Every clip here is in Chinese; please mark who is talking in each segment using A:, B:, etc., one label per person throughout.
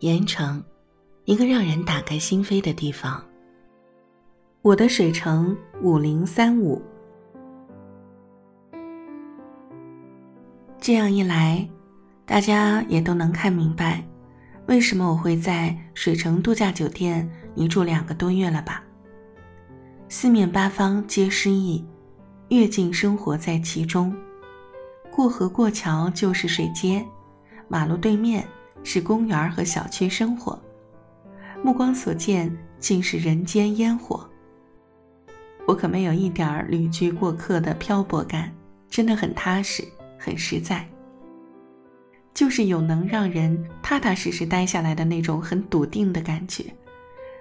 A: 盐城，一个让人打开心扉的地方。我的水城五零三五。这样一来，大家也都能看明白，为什么我会在水城度假酒店一住两个多月了吧？四面八方皆诗意，阅尽生活在其中。过河过桥就是水街，马路对面。是公园和小区生活，目光所见尽是人间烟火。我可没有一点旅居过客的漂泊感，真的很踏实，很实在。就是有能让人踏踏实实待下来的那种很笃定的感觉。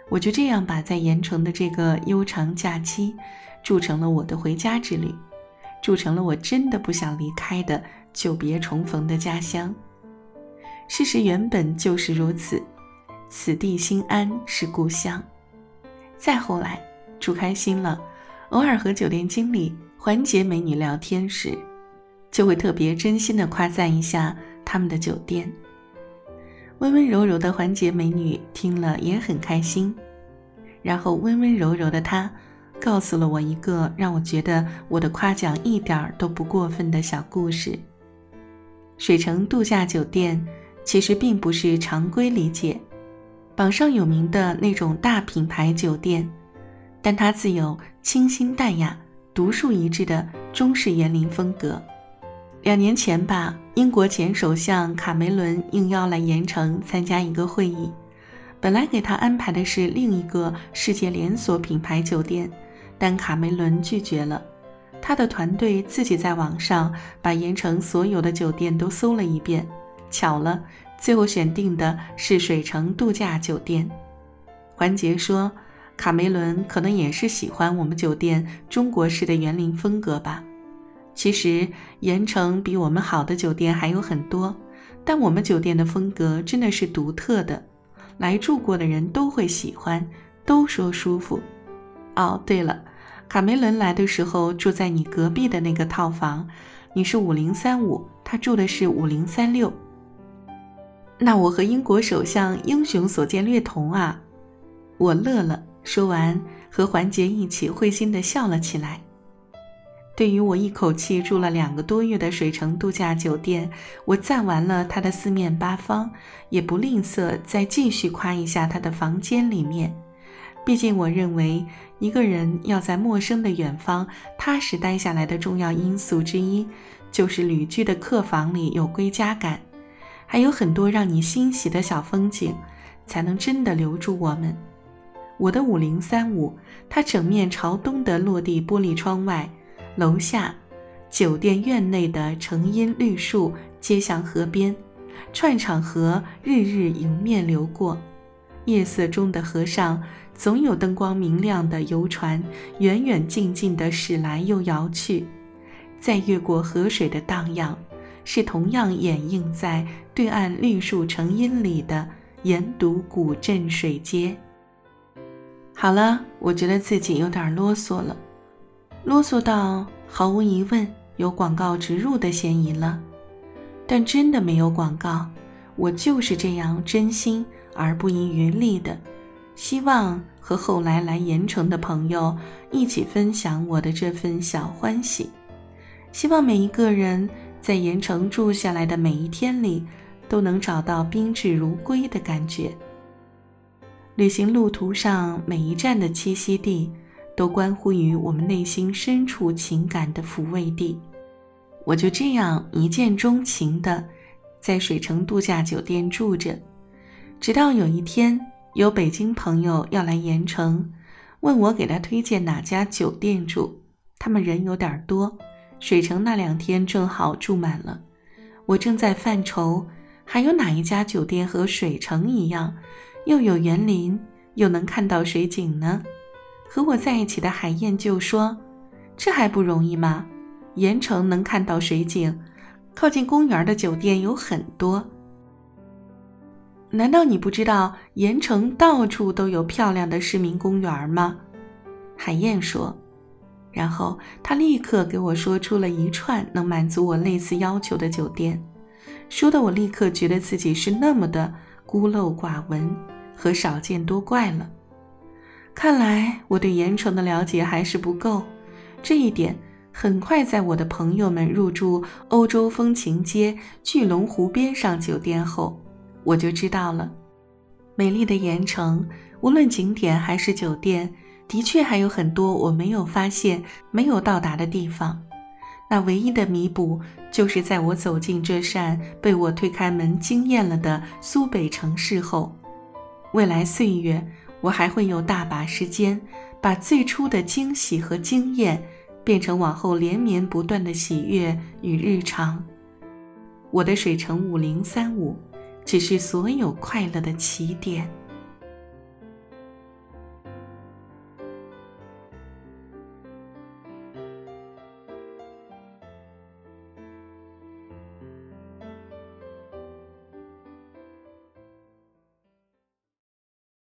A: 我就这样把在盐城的这个悠长假期，铸成了我的回家之旅，铸成了我真的不想离开的久别重逢的家乡。事实原本就是如此，此地心安是故乡。再后来，住开心了，偶尔和酒店经理、环节美女聊天时，就会特别真心的夸赞一下他们的酒店。温温柔柔的环节美女听了也很开心，然后温温柔柔的她，告诉了我一个让我觉得我的夸奖一点儿都不过分的小故事。水城度假酒店。其实并不是常规理解，榜上有名的那种大品牌酒店，但它自有清新淡雅、独树一帜的中式园林风格。两年前吧，英国前首相卡梅伦应邀来盐城参加一个会议，本来给他安排的是另一个世界连锁品牌酒店，但卡梅伦拒绝了。他的团队自己在网上把盐城所有的酒店都搜了一遍。巧了，最后选定的是水城度假酒店。环杰说：“卡梅伦可能也是喜欢我们酒店中国式的园林风格吧。其实盐城比我们好的酒店还有很多，但我们酒店的风格真的是独特的，来住过的人都会喜欢，都说舒服。哦，对了，卡梅伦来的时候住在你隔壁的那个套房，你是五零三五，他住的是五零三六。”那我和英国首相英雄所见略同啊！我乐了，说完和环杰一起会心的笑了起来。对于我一口气住了两个多月的水城度假酒店，我赞完了它的四面八方，也不吝啬再继续夸一下它的房间里面。毕竟我认为，一个人要在陌生的远方踏实待下来的重要因素之一，就是旅居的客房里有归家感。还有很多让你欣喜的小风景，才能真的留住我们。我的五零三五，它整面朝东的落地玻璃窗外，楼下酒店院内的成荫绿树接向河边，串场河日日迎面流过。夜色中的河上，总有灯光明亮的游船，远远近近的驶来又摇去，再越过河水的荡漾。是同样掩映在对岸绿树成荫里的盐渎古镇水街。好了，我觉得自己有点啰嗦了，啰嗦到毫无疑问有广告植入的嫌疑了。但真的没有广告，我就是这样真心而不遗余力的，希望和后来来盐城的朋友一起分享我的这份小欢喜，希望每一个人。在盐城住下来的每一天里，都能找到宾至如归的感觉。旅行路途上每一站的栖息地，都关乎于我们内心深处情感的抚慰地。我就这样一见钟情的，在水城度假酒店住着，直到有一天，有北京朋友要来盐城，问我给他推荐哪家酒店住。他们人有点多。水城那两天正好住满了，我正在犯愁，还有哪一家酒店和水城一样，又有园林，又能看到水景呢？和我在一起的海燕就说：“这还不容易吗？盐城能看到水景，靠近公园的酒店有很多。难道你不知道盐城到处都有漂亮的市民公园吗？”海燕说。然后他立刻给我说出了一串能满足我类似要求的酒店，说的我立刻觉得自己是那么的孤陋寡闻和少见多怪了。看来我对盐城的了解还是不够，这一点很快在我的朋友们入住欧洲风情街巨龙湖边上酒店后，我就知道了。美丽的盐城，无论景点还是酒店，的确还有很多我没有发现、没有到达的地方。那唯一的弥补，就是在我走进这扇被我推开门惊艳了的苏北城市后，未来岁月。我还会有大把时间，把最初的惊喜和惊艳，变成往后连绵不断的喜悦与日常。我的水城五零三五，只是所有快乐的起点。